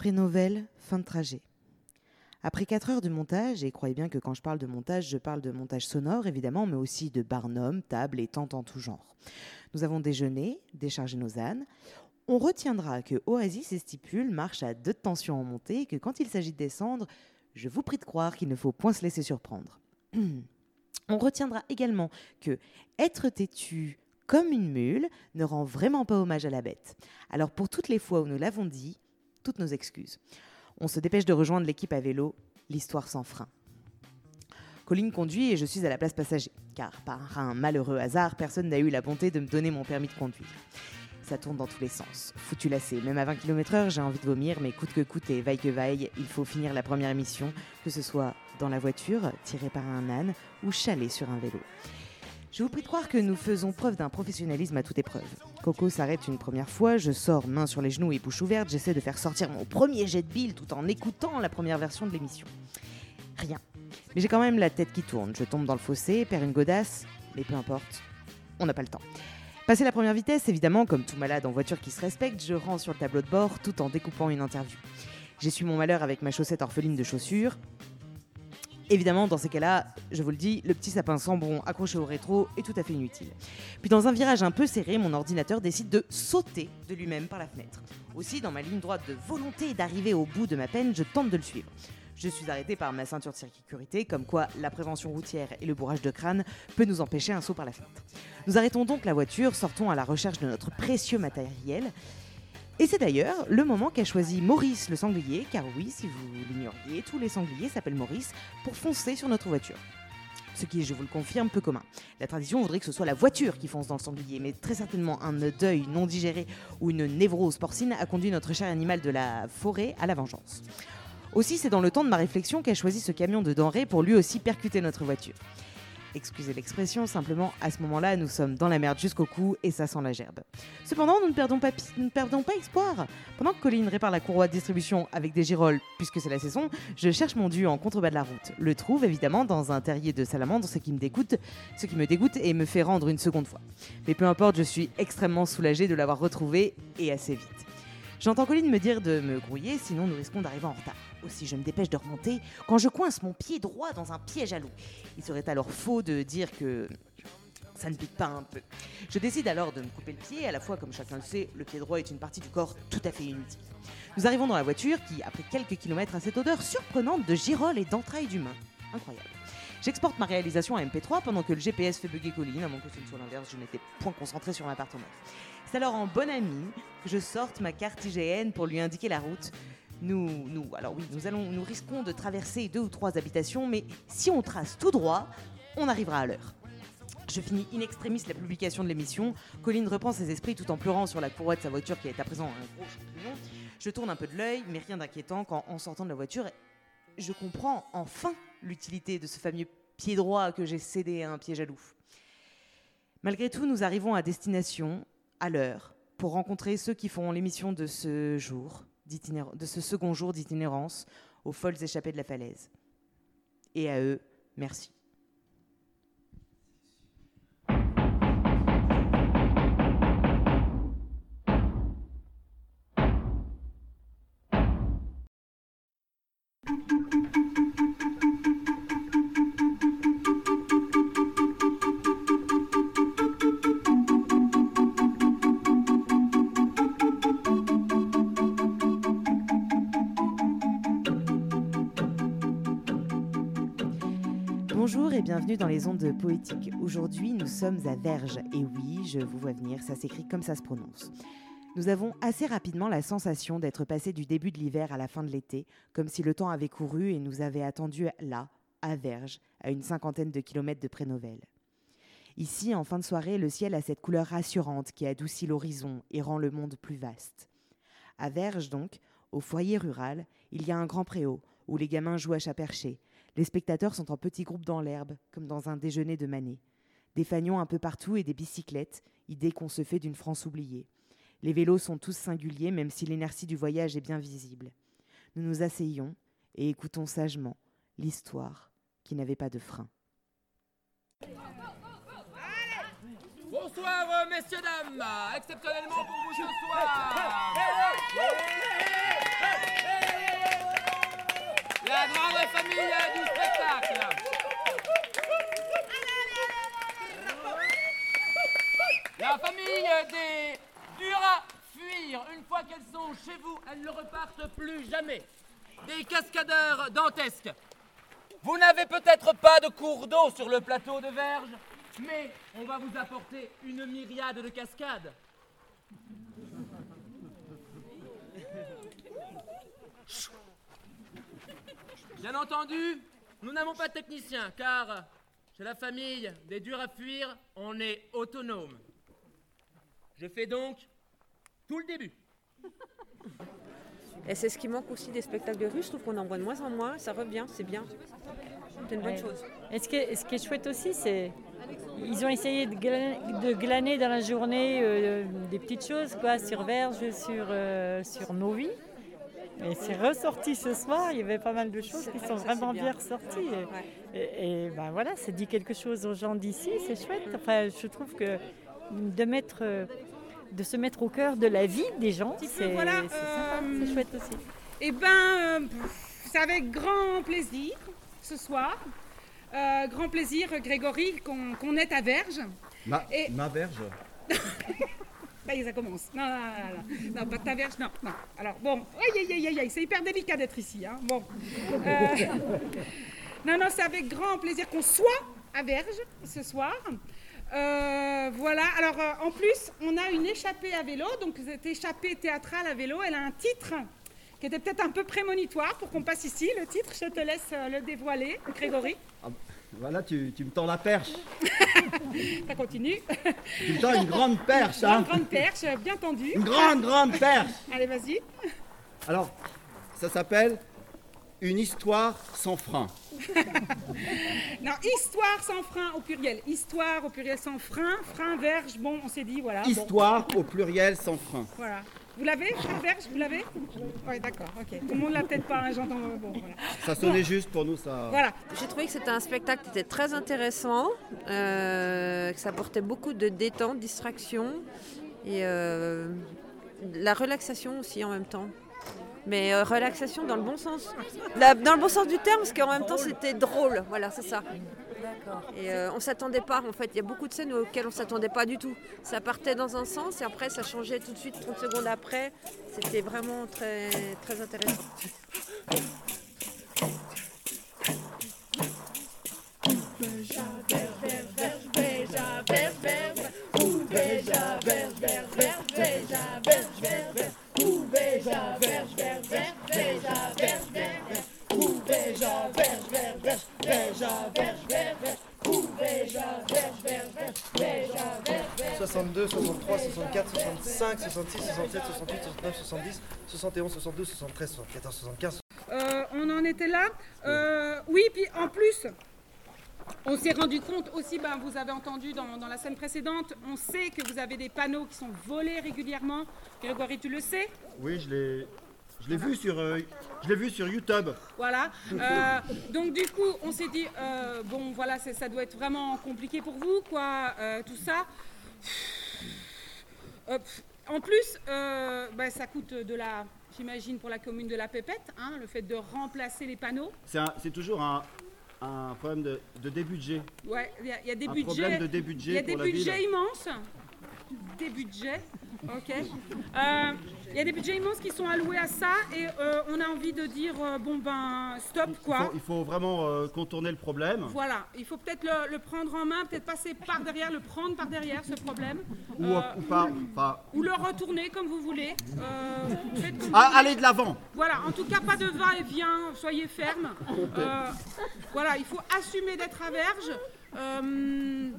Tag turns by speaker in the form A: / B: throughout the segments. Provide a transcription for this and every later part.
A: Prénovel, fin de trajet. Après 4 heures de montage, et croyez bien que quand je parle de montage, je parle de montage sonore évidemment, mais aussi de barnum, table et tentes en tout genre. Nous avons déjeuné, déchargé nos ânes. On retiendra que Oasis et Stipule marchent à deux tensions en montée et que quand il s'agit de descendre, je vous prie de croire qu'il ne faut point se laisser surprendre. On retiendra également que être têtu comme une mule ne rend vraiment pas hommage à la bête. Alors pour toutes les fois où nous l'avons dit, toutes nos excuses. On se dépêche de rejoindre l'équipe à vélo, l'histoire sans frein. Colline conduit et je suis à la place passager, car par un malheureux hasard, personne n'a eu la bonté de me donner mon permis de conduire. Ça tourne dans tous les sens. Foutu lassé. Même à 20 km/h, j'ai envie de vomir, mais coûte que coûte et vaille que vaille, il faut finir la première émission, que ce soit dans la voiture, tirée par un âne, ou chalet sur un vélo. Je vous prie de croire que nous faisons preuve d'un professionnalisme à toute épreuve. Coco s'arrête une première fois, je sors main sur les genoux et bouche ouverte, j'essaie de faire sortir mon premier jet de bille tout en écoutant la première version de l'émission. Rien. Mais j'ai quand même la tête qui tourne, je tombe dans le fossé, perds une godasse, mais peu importe, on n'a pas le temps. Passé la première vitesse, évidemment, comme tout malade en voiture qui se respecte, je rends sur le tableau de bord tout en découpant une interview. J'essuie mon malheur avec ma chaussette orpheline de chaussures, Évidemment, dans ces cas-là, je vous le dis, le petit sapin Sambron accroché au rétro est tout à fait inutile. Puis dans un virage un peu serré, mon ordinateur décide de sauter de lui-même par la fenêtre. Aussi, dans ma ligne droite de volonté d'arriver au bout de ma peine, je tente de le suivre. Je suis arrêté par ma ceinture de sécurité, comme quoi la prévention routière et le bourrage de crâne peut nous empêcher un saut par la fenêtre. Nous arrêtons donc la voiture, sortons à la recherche de notre précieux matériel et c'est d'ailleurs le moment qu'a choisi Maurice le sanglier, car oui, si vous l'ignoriez, tous les sangliers s'appellent Maurice, pour foncer sur notre voiture. Ce qui je vous le confirme, peu commun. La tradition voudrait que ce soit la voiture qui fonce dans le sanglier, mais très certainement un deuil non digéré ou une névrose porcine a conduit notre cher animal de la forêt à la vengeance. Aussi, c'est dans le temps de ma réflexion qu'a choisi ce camion de denrées pour lui aussi percuter notre voiture. Excusez l'expression, simplement à ce moment-là, nous sommes dans la merde jusqu'au cou et ça sent la gerbe. Cependant, nous ne perdons pas, ne perdons pas espoir. Pendant que Colline répare la courroie de distribution avec des girolles, puisque c'est la saison, je cherche mon dû en contrebas de la route. Le trouve évidemment dans un terrier de salamandre, ce qui me dégoûte, ce qui me dégoûte et me fait rendre une seconde fois. Mais peu importe, je suis extrêmement soulagée de l'avoir retrouvé et assez vite. J'entends Colline me dire de me grouiller, sinon nous risquons d'arriver en retard. Aussi, je me dépêche de remonter quand je coince mon pied droit dans un piège à loup. Il serait alors faux de dire que ça ne pique pas un peu. Je décide alors de me couper le pied, à la fois, comme chacun le sait, le pied droit est une partie du corps tout à fait inutile. Nous arrivons dans la voiture qui, après quelques kilomètres, a cette odeur surprenante de girolles et d'entrailles d'humain. Incroyable. J'exporte ma réalisation à MP3 pendant que le GPS fait bugger Colline, à moins que ce ne soit l'inverse, je n'étais point concentré sur l'appartement. C'est alors en bonne amie que je sorte ma carte IGN pour lui indiquer la route. Nous, alors oui, nous allons, nous risquons de traverser deux ou trois habitations, mais si on trace tout droit, on arrivera à l'heure. Je finis in extremis la publication de l'émission. Colline reprend ses esprits tout en pleurant sur la courroie de sa voiture qui est à présent un gros champignon. Je tourne un peu de l'œil, mais rien d'inquiétant quand, en sortant de la voiture, je comprends enfin l'utilité de ce fameux pied droit que j'ai cédé à un piège à loup. Malgré tout, nous arrivons à destination, à l'heure, pour rencontrer ceux qui font l'émission de ce jour, de ce second jour d'itinérance aux folles échappées de la falaise. Et à eux, merci. Bonjour et bienvenue dans les ondes poétiques. Aujourd'hui, nous sommes à Verge. Et oui, je vous vois venir, ça s'écrit comme ça se prononce. Nous avons assez rapidement la sensation d'être passé du début de l'hiver à la fin de l'été, comme si le temps avait couru et nous avait attendu là, à Verge, à une cinquantaine de kilomètres de Prénovel. Ici, en fin de soirée, le ciel a cette couleur rassurante qui adoucit l'horizon et rend le monde plus vaste. À Verge, donc, au foyer rural, il y a un grand préau où les gamins jouent à chat perché, les spectateurs sont en petits groupes dans l'herbe, comme dans un déjeuner de manée. Des fagnons un peu partout et des bicyclettes, idée qu'on se fait d'une France oubliée. Les vélos sont tous singuliers, même si l'inertie du voyage est bien visible. Nous nous asseyons et écoutons sagement l'histoire qui n'avait pas de frein.
B: Bonsoir, euh, messieurs, dames Exceptionnellement pour vous ce soir grande famille du spectacle. La famille des durs fuir. Une fois qu'elles sont chez vous, elles ne repartent plus jamais. Des cascadeurs dantesques. Vous n'avez peut-être pas de cours d'eau sur le plateau de Verge, mais on va vous apporter une myriade de cascades. Bien entendu, nous n'avons pas de technicien, car chez la famille des durs à fuir, on est autonome. Je fais donc tout le début.
C: Et c'est ce qui manque aussi des spectacles de rue. Je trouve qu'on en voit de moins en moins. Ça revient, c'est bien. C'est une bonne
D: Ouais.
C: chose.
D: Et ce qui est, ce qui est chouette aussi, c'est ils ont essayé de glaner, de glaner dans la journée euh, des petites choses, quoi, sur Verge, sur, euh, sur nos vies. Et c'est ressorti ce soir, il y avait pas mal de choses qui sont vraiment bien
C: bien.
D: ressorties. Et,
C: Ouais.
D: et- et ben voilà, ça dit quelque chose aux gens d'ici, c'est chouette. Enfin, je trouve que de mettre, de se mettre au cœur de la vie des gens, c'est
E: voilà, euh,
D: c'est chouette aussi.
E: Eh ben, euh, c'est avec grand plaisir ce soir. Euh, grand plaisir, Grégory, qu'on est à Verge.
F: Ma,
E: Et-
F: ma verge
E: Ça ça commence. Non, pas de ta verge, non, non. Alors, bon, aïe, aïe, aïe, aïe, c'est hyper délicat d'être ici. Hein. Bon. Euh, non, non, c'est avec grand plaisir qu'on soit à Verge ce soir. Euh, voilà, alors euh, en plus, on a une échappée à vélo, donc cette échappée théâtrale à vélo, elle a un titre qui était peut-être un peu prémonitoire pour qu'on passe ici. Le titre, je te laisse le dévoiler, Grégory.
F: Voilà, tu, tu me tends la perche.
E: Ça continue.
F: Tu me tends une grande perche, hein
E: Une grande perche, bien tendue.
F: Une grande, grande perche
E: Allez, vas-y.
F: Alors, ça s'appelle Une histoire sans frein.
E: Non, histoire sans frein au pluriel. Histoire au pluriel sans frein. Frein, verge, bon, on s'est dit, voilà. bon,
F: Histoire au pluriel sans frein.
E: voilà. Vous l'avez, verge, vous l'avez Oui, d'accord, ok. Tout le monde l'a peut-être pas, hein, j'entends. Bon, voilà.
F: Ça sonnait juste pour nous, ça.
E: Voilà.
C: J'ai trouvé que c'était un spectacle qui était très intéressant, euh, que ça apportait beaucoup de détente, distraction et euh, la relaxation aussi en même temps. Mais euh, relaxation dans le bon sens. La- dans le bon sens du terme, parce qu'en même temps c'était drôle. Voilà, c'est ça. Et euh, on s'attendait pas, en fait. Il y a beaucoup de scènes auxquelles on s'attendait pas du tout. Ça partait dans un sens et après ça changeait tout de suite, 30 secondes après. C'était vraiment très, très intéressant.
G: « 62, 63, 64, 65, 66, 67, 68, 69, 70, 71, 72, 73, 74, 75.
E: Euh, on en était là. Euh, oui, puis en plus, on s'est rendu compte aussi, ben, vous avez entendu dans, dans la scène précédente, on sait que vous avez des panneaux qui sont volés régulièrement. Grégory, tu le sais
F: Oui, je l'ai. Je l'ai vu sur, euh, je l'ai vu sur YouTube.
E: Voilà. Euh, donc du coup, on s'est dit, euh, bon voilà, ça doit être vraiment compliqué pour vous, quoi, tout ça. En plus, bah, ça coûte de la, j'imagine, pour la commune de la Pépette, hein, le fait de remplacer les panneaux.
F: C'est un- c'est toujours un, un problème de, de débudget.
E: Ouais, il y, a- il y a des
F: Un
E: budgets.
F: problème de
E: Il y
F: débudget
E: a des budgets immenses. Des budgets, ok. Euh, Il y a des budgets immenses qui sont alloués à ça et euh, on a envie de dire euh, bon ben stop
F: Il
E: quoi.
F: faut, il faut vraiment euh, contourner le problème.
E: Voilà, il faut peut-être le, le prendre en main, peut-être passer par derrière, le prendre par derrière ce problème,
F: Ou,
E: Euh,
F: ou
E: le retourner comme vous voulez. Euh, comme
F: ah,
E: vous
F: allez de l'avant.
E: Voilà, en tout cas pas de va-et-vient, soyez ferme. Euh, voilà, il faut assumer d'être à verge. Euh,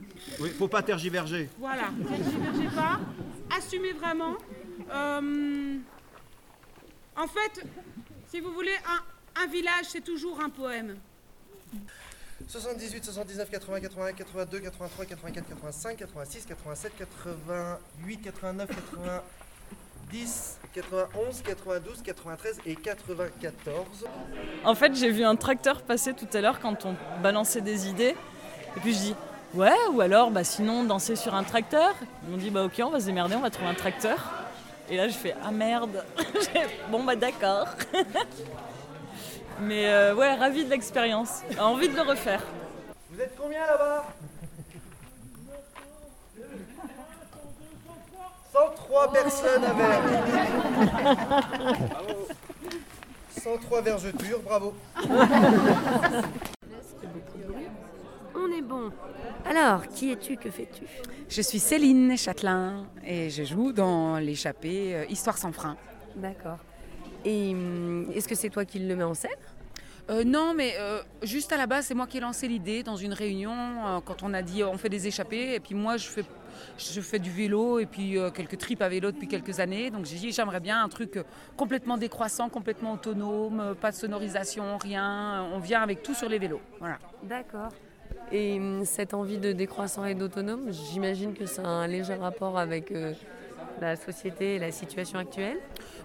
F: Oui, faut pas tergiverger.
E: Voilà, tergiversez pas, assumez vraiment. Euh, en fait, si vous voulez, un, un village, c'est toujours un poème.
G: 78, 79, 80, 81, 82, 83, 84, 85, 86, 87, 88, 89, 90, 91, 92, 93 et 94.
H: En fait, j'ai vu un tracteur passer tout à l'heure quand on balançait des idées. Et puis je dis, ouais, ou alors, bah, sinon, danser sur un tracteur. Ils m'ont dit, bah ok, on va se démerder, on va trouver un tracteur. Et là, je fais, ah merde. bon, bah d'accord. Mais euh, ouais, ravi de l'expérience. Envie de le refaire.
G: Vous êtes combien là-bas? 103 personnes à verre. 103 vergetures, bravo.
I: On est bon. Alors, qui es-tu Que fais-tu?
E: Je suis Céline Châtelain et je joue dans l'échappée euh, Histoire sans frein.
I: D'accord. Et hum, est-ce que c'est toi qui le mets en scène?
E: Euh, non, mais euh, juste à la base, c'est moi qui ai lancé l'idée dans une réunion euh, quand on a dit on fait des échappées. Et puis moi, je fais, je fais du vélo et puis quelques trips à vélo depuis quelques années. Donc j'ai dit j'aimerais bien un truc complètement décroissant, complètement autonome, pas de sonorisation, rien. On vient avec tout sur les vélos. Voilà.
I: D'accord. Et hum, cette envie de décroissant et d'autonome, j'imagine que ça a un léger rapport avec euh, la société et la situation actuelle?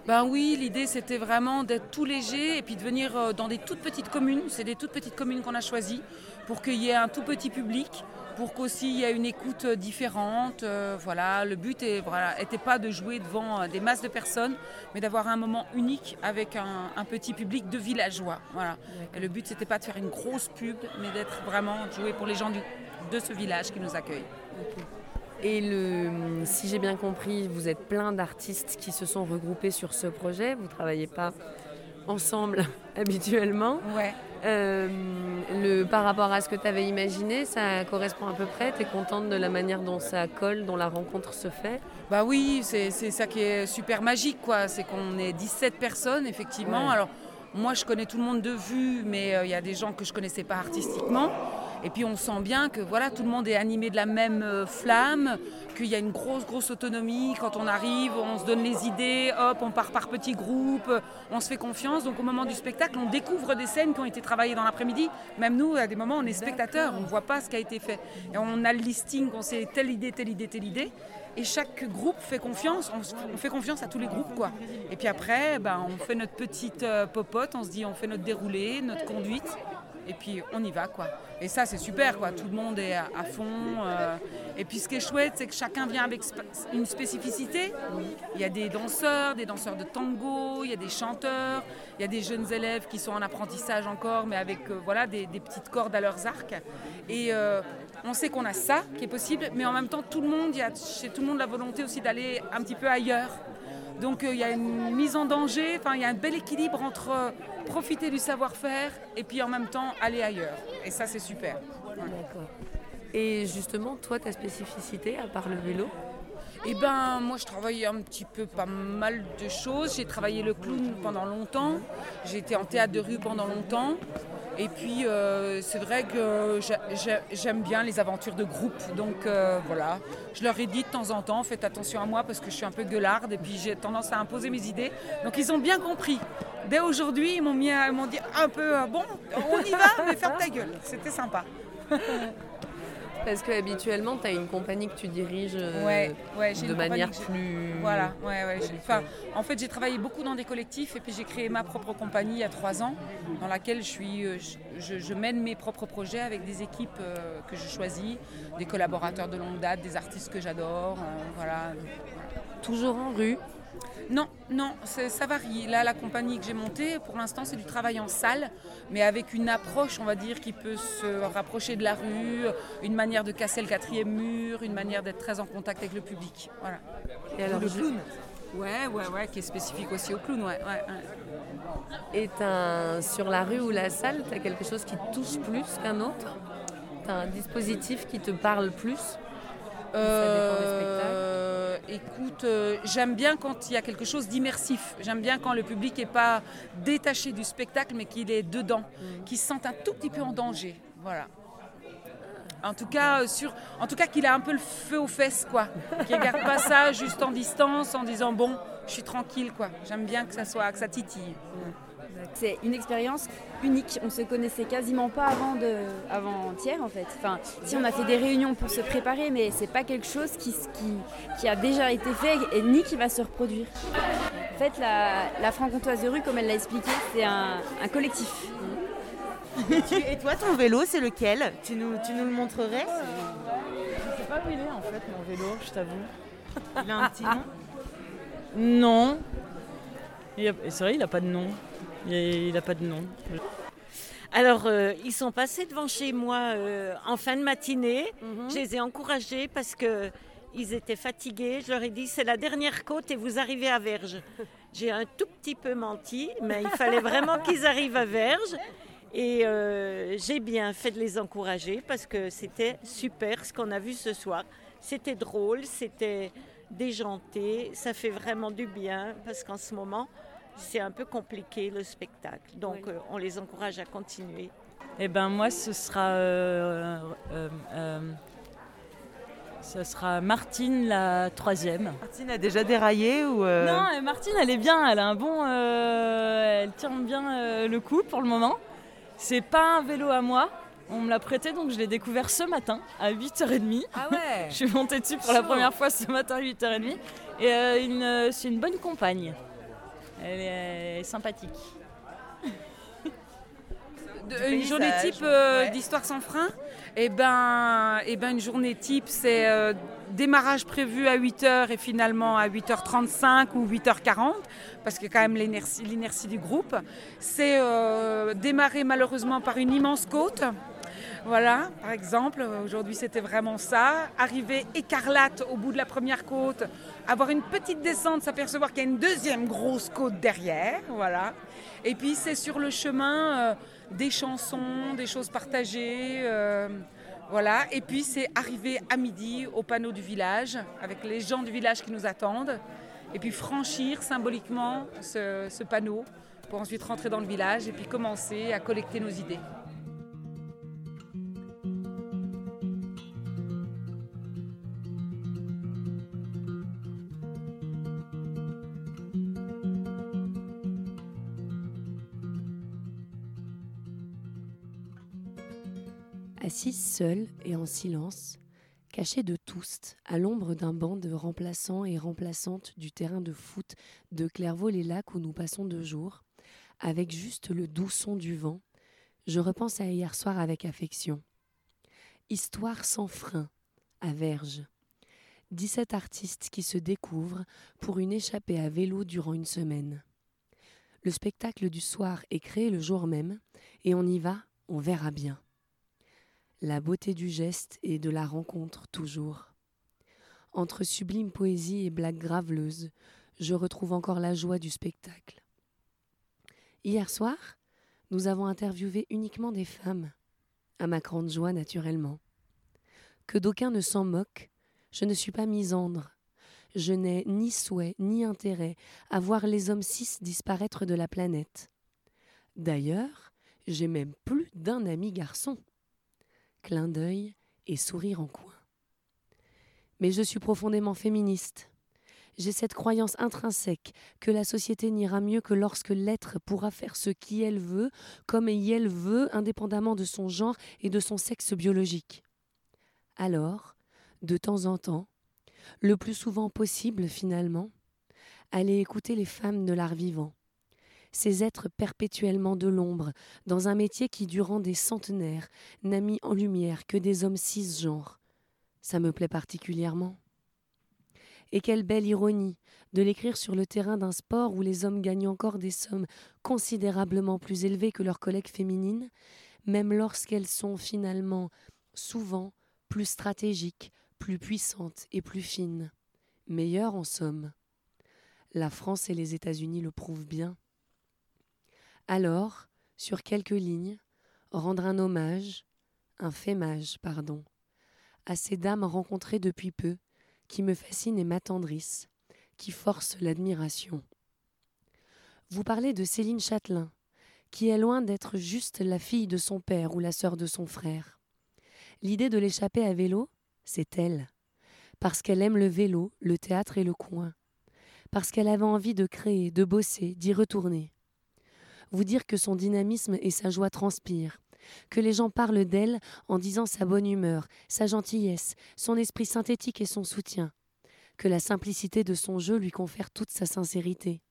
E: Ben oui, l'idée c'était vraiment d'être tout léger et puis de venir euh, dans des toutes petites communes. C'est des toutes petites communes qu'on a choisies pour qu'il y ait un tout petit public, pour qu'aussi il y ait une écoute euh, différente. Euh, voilà, le but n'était pas de jouer devant euh, des masses de personnes, mais d'avoir un moment unique avec un, petit public de villageois. Voilà. Et le but c'était pas de faire une grosse pub, mais d'être vraiment de jouer pour les gens de ce village qui nous accueillent.
I: Et le, hum, si j'ai bien compris, vous êtes plein d'artistes qui se sont regroupés sur ce projet. Vous travaillez pas ensemble habituellement.
E: Ouais.
I: Euh, le, par rapport à ce que tu avais imaginé, ça correspond à peu près? Tu es contente de la manière dont ça colle, dont la rencontre se fait?
E: Bah oui, c'est c'est ça qui est super magique, quoi. C'est qu'on est 17 personnes, effectivement.
I: Ouais.
E: Alors, moi, je connais tout le monde de vue, mais euh, il y a des gens que je connaissais pas artistiquement. Et puis, on sent bien que voilà, tout le monde est animé de la même euh, flamme, qu'il y a une grosse, grosse autonomie. Quand on arrive, on se donne les idées, hop, on part par petits groupes, on se fait confiance. Donc, au moment du spectacle, on découvre des scènes qui ont été travaillées dans l'après-midi. Même nous, à des moments, on est spectateurs, on ne voit pas ce qui a été fait. Et on a le listing, on sait telle idée, telle idée, telle idée. Et chaque groupe fait confiance, on fait confiance à tous les groupes quoi. Et puis après, ben, on fait notre petite euh, popote, on se dit on fait notre déroulé, notre conduite, et puis on y va quoi. Et ça c'est super quoi, tout le monde est à, fond. euh. Et puis ce qui est chouette, c'est que chacun vient avec une spécificité. Il y a des danseurs, des danseurs de tango, il y a des chanteurs, il y a des jeunes élèves qui sont en apprentissage encore, mais avec euh, voilà, des, petites cordes à leurs arcs. Et euh, on sait qu'on a ça qui est possible, mais en même temps, tout le monde, il y a chez tout le monde la volonté aussi d'aller un petit peu ailleurs. Donc il y a une mise en danger, enfin il y a un bel équilibre entre profiter du savoir-faire et puis en même temps aller ailleurs. Et ça c'est super.
I: D'accord. Et justement, toi, ta spécificité, à part le vélo?
E: Eh ben, moi, je travaille un petit peu pas mal de choses. J'ai travaillé le clown pendant longtemps. J'ai été en théâtre de rue pendant longtemps. Et puis, euh, c'est vrai que j'a- j'a- j'aime bien les aventures de groupe. Donc, euh, voilà. Je leur ai dit de temps en temps, faites attention à moi parce que je suis un peu gueularde et puis j'ai tendance à imposer mes idées. Donc, ils ont bien compris. Dès aujourd'hui, ils m'ont mis ils m'ont dit un peu, euh, bon, on y va, mais ferme ta gueule. C'était sympa.
I: Parce que habituellement, tu as une compagnie que tu diriges euh,
E: Ouais,
I: de
E: une
I: manière plus.
E: Voilà, ouais, Enfin, en fait, j'ai travaillé beaucoup dans des collectifs et puis j'ai créé ma propre compagnie il y a trois ans, dans laquelle je, suis, euh, je, je- je mène mes propres projets avec des équipes euh, que je choisis, des collaborateurs de longue date, des artistes que j'adore. euh, voilà.
I: Toujours en rue
E: Non, non, ça varie. Là, la compagnie que j'ai montée, pour l'instant, c'est du travail en salle, mais avec une approche, on va dire, qui peut se rapprocher de la rue, une manière de casser le quatrième mur, une manière d'être très en contact avec le public. Voilà.
I: Et alors,
E: le clown Ouais, ouais, ouais, qui est spécifique aussi au clown, ouais. ouais, ouais.
I: Et t'as- sur la rue ou la salle, tu as quelque chose qui te touche plus qu'un autre? Tu as un dispositif qui te parle plus?
E: Euh, écoute, euh, j'aime bien quand il y a quelque chose d'immersif. J'aime bien quand le public n'est pas détaché du spectacle, mais qu'il est dedans, qu'il se sente un tout petit peu en danger. Voilà. En tout cas, euh, sur, en tout cas qu'il a un peu le feu aux fesses, quoi. Qu'il regarde pas ça juste en distance, en disant bon, je suis tranquille, quoi. J'aime bien que ça soit, que ça titille.
J: C'est une expérience unique. On se connaissait quasiment pas avant de, avant hier en fait. Enfin, si on a fait des réunions pour se préparer, mais c'est pas quelque chose qui, qui, qui a déjà été fait et ni qui va se reproduire. En fait, la, la franc-comtoise de rue, comme elle l'a expliqué, c'est un, un collectif.
A: Et, tu- et toi, ton vélo, c'est lequel? Tu nous, tu nous le montrerais?
H: Je sais pas où il est en fait mon vélo, je t'avoue.
A: Il a un petit nom?
H: Non. C'est vrai, il n'a pas de nom.
D: Et il n'a pas de nom.
K: Alors, euh, ils sont passés devant chez moi euh, en fin de matinée.
C: Mhm.
K: Je les ai encouragés parce que ils étaient fatigués. Je leur ai dit c'est la dernière côte et vous arrivez à Verge. J'ai un tout petit peu menti, mais il fallait vraiment qu'ils arrivent à Verge. Et euh, j'ai bien fait de les encourager parce que c'était super ce qu'on a vu ce soir. C'était drôle, c'était déjanté, ça fait vraiment du bien parce qu'en ce moment, c'est un peu compliqué le spectacle. Donc euh, on les encourage à continuer.
D: Eh ben moi, ce sera, euh, euh, euh, ce sera Martine la troisième.
A: Martine a déjà déraillé ou euh,
D: Non, Martine, elle est bien. Elle a un bon, euh, elle tient bien euh, le coup pour le moment. C'est pas un vélo à moi. On me l'a prêté, donc je l'ai découvert ce matin à 8h30.
E: Ah ouais
D: Je suis montée dessus pour la première fois ce matin à 8h30. Et euh, euh, c'est une bonne compagne. Elle est, sympathique.
E: De- une journée type euh,
D: ouais.
E: d'Histoire sans frein, et ben, et ben une journée type, c'est euh, démarrage prévu à 8h et finalement à 8h35 ou 8h40, parce que quand même l'inertie l'inertie du groupe. C'est euh, démarrer malheureusement par une immense côte. Voilà, par exemple, aujourd'hui c'était vraiment ça. Arriver écarlate au bout de la première côte, avoir une petite descente, s'apercevoir qu'il y a une deuxième grosse côte derrière, voilà. Et puis c'est sur le chemin euh, des chansons, des choses partagées, euh, voilà. Et puis c'est arriver à midi au panneau du village avec les gens du village qui nous attendent. Et puis franchir symboliquement ce panneau pour ensuite rentrer dans le village et puis commencer à collecter nos idées.
I: Assise seule et en silence, cachée de tous, à l'ombre d'un banc de remplaçants et remplaçantes du terrain de foot de Clairvaux-les-Lacs où nous passons deux jours, avec juste le doux son du vent, je repense à hier soir avec affection. Histoire sans frein, à Verge. 17 artistes qui se découvrent pour une échappée à vélo durant une semaine. Le spectacle du soir est créé le jour même, et on y va, on verra bien. La beauté du geste et de la rencontre toujours. Entre sublime poésie et blagues graveleuses, je retrouve encore la joie du spectacle. Hier soir, nous avons interviewé uniquement des femmes, à ma grande joie naturellement. Que d'aucuns ne s'en moquent, je ne suis pas misandre. Je n'ai ni souhait ni intérêt à voir les hommes cis disparaître de la planète. D'ailleurs, j'ai même plus d'un ami garçon. Clin d'œil et sourire en coin. Mais je suis profondément féministe. J'ai cette croyance intrinsèque que la société n'ira mieux que lorsque l'être pourra faire ce qu'elle veut, comme elle veut, indépendamment de son genre et de son sexe biologique. Alors, de temps en temps, le plus souvent possible finalement, aller écouter les femmes de l'art vivant, ces êtres perpétuellement de l'ombre, dans un métier qui, durant des centenaires, n'a mis en lumière que des hommes cisgenres. Ça me plaît particulièrement. Et quelle belle ironie de l'écrire sur le terrain d'un sport où les hommes gagnent encore des sommes considérablement plus élevées que leurs collègues féminines, même lorsqu'elles sont finalement souvent plus stratégiques, plus puissantes et plus fines. Meilleures en somme. La France et les États-Unis le prouvent bien. Alors, sur quelques lignes, rendre un hommage, un fémage, pardon, à ces dames rencontrées depuis peu, qui me fascinent et m'attendrissent, qui forcent l'admiration. Vous parlez de Céline Châtelain, qui est loin d'être juste la fille de son père ou la sœur de son frère. L'idée de l'échapper à vélo, c'est elle, parce qu'elle aime le vélo, le théâtre et le coin, parce qu'elle avait envie de créer, de bosser, d'y retourner. Vous dire que son dynamisme et sa joie transpirent, que les gens parlent d'elle en disant sa bonne humeur, sa gentillesse, son esprit synthétique et son soutien, que la simplicité de son jeu lui confère toute sa sincérité,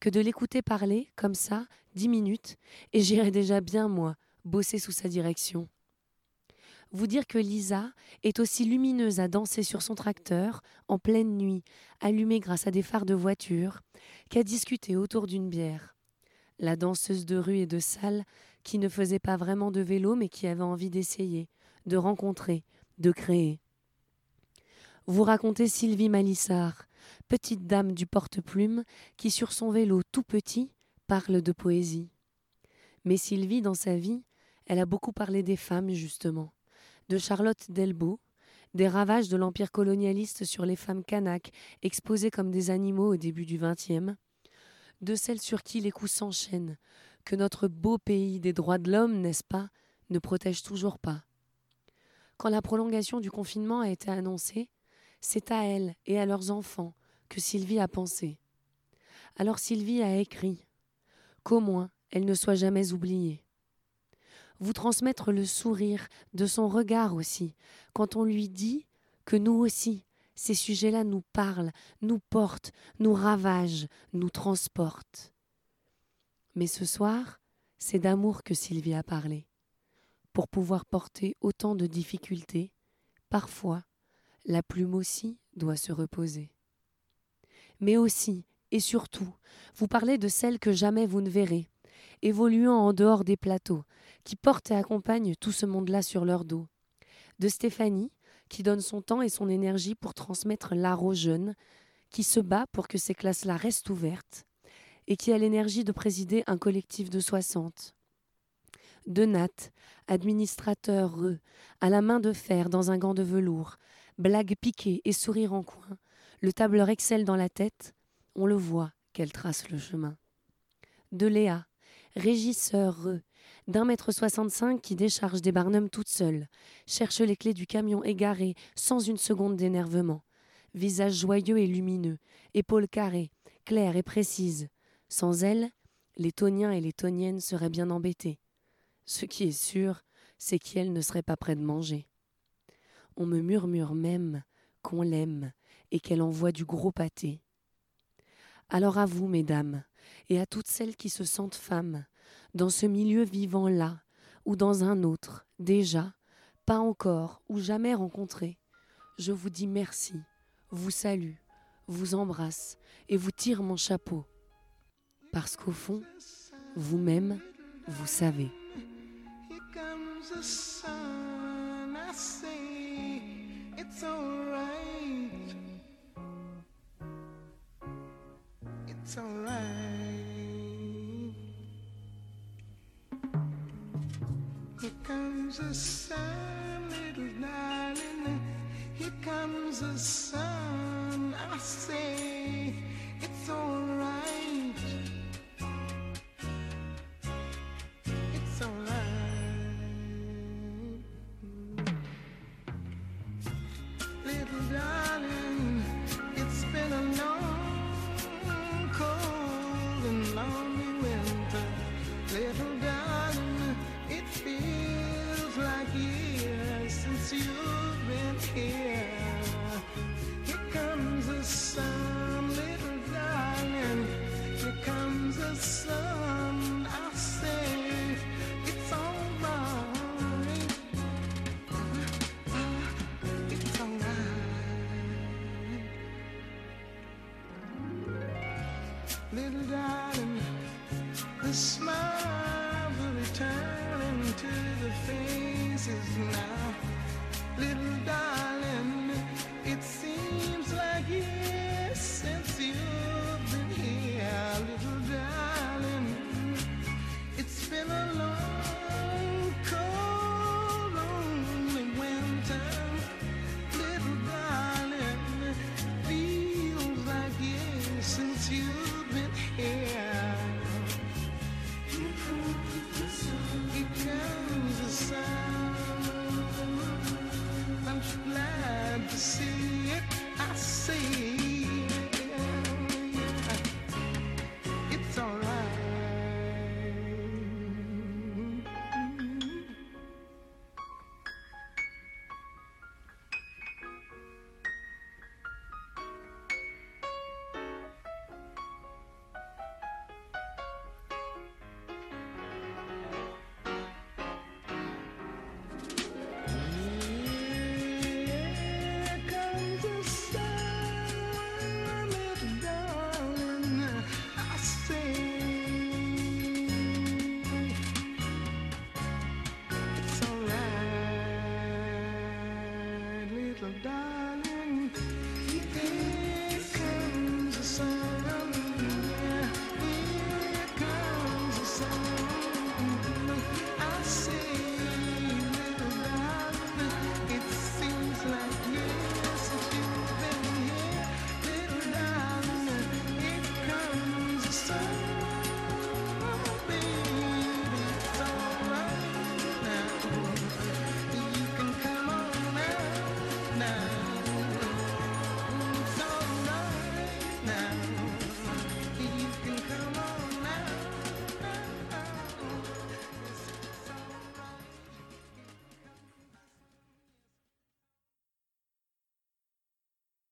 I: que de l'écouter parler, comme ça, dix minutes, et j'irais déjà bien, moi, bosser sous sa direction. Vous dire que Lisa est aussi lumineuse à danser sur son tracteur, en pleine nuit, allumée grâce à des phares de voiture, qu'à discuter autour d'une bière. La danseuse de rue et de salle qui ne faisait pas vraiment de vélo mais qui avait envie d'essayer, de rencontrer, de créer. Vous racontez Sylvie Malissard, petite dame du porte-plume qui sur son vélo tout petit parle de poésie. Mais Sylvie, dans sa vie, elle a beaucoup parlé des femmes, justement, de Charlotte Delbo, des ravages de l'empire colonialiste sur les femmes kanaks exposées comme des animaux au début du XXe, de celles sur qui les coups s'enchaînent, que notre beau pays des droits de l'homme, n'est-ce pas, ne protège toujours pas. Quand la prolongation du confinement a été annoncée, c'est à elles et à leurs enfants que Sylvie a pensé. Alors Sylvie a écrit qu'au moins elle ne soit jamais oubliée. Vous transmettre le sourire de son regard aussi, quand on lui dit que nous aussi, ces sujets-là nous parlent, nous portent, nous ravagent, nous transportent. Mais ce soir, c'est d'amour que Sylvie a parlé. Pour pouvoir porter autant de difficultés, parfois, la plume aussi doit se reposer. Mais aussi, et surtout, vous parlez de celles que jamais vous ne verrez, évoluant en dehors des plateaux, qui portent et accompagnent tout ce monde-là sur leur dos. De Stéphanie, qui donne son temps et son énergie pour transmettre l'art aux jeunes, qui se bat pour que ces classes-là restent ouvertes, et qui a l'énergie de présider un collectif de 60. De Nat, administrateur heureux, à la main de fer dans un gant de velours, blague piquée et sourire en coin, le tableur Excel dans la tête, on le voit qu'elle trace le chemin. De Léa, régisseur heureux, d'un mètre soixante-cinq qui décharge des barnums toute seule, cherche les clés du camion égaré sans une seconde d'énervement. Visage joyeux et lumineux, épaules carrées, claires et précises. Sans elle, les toniens et les toniennes seraient bien embêtés. Ce qui est sûr, c'est qu'elle ne serait pas près de manger. On me murmure même qu'on l'aime et qu'elle envoie du gros pâté. Alors à vous, mesdames, et à toutes celles qui se sentent femmes, dans ce milieu vivant-là, ou dans un autre, déjà, pas encore, ou jamais rencontré, je vous dis merci, vous salue, vous embrasse et vous tire mon chapeau. Parce qu'au fond, vous-même, vous savez.
L: It's alright. Comes the sun, little darling. Here comes the sun. I say the sun.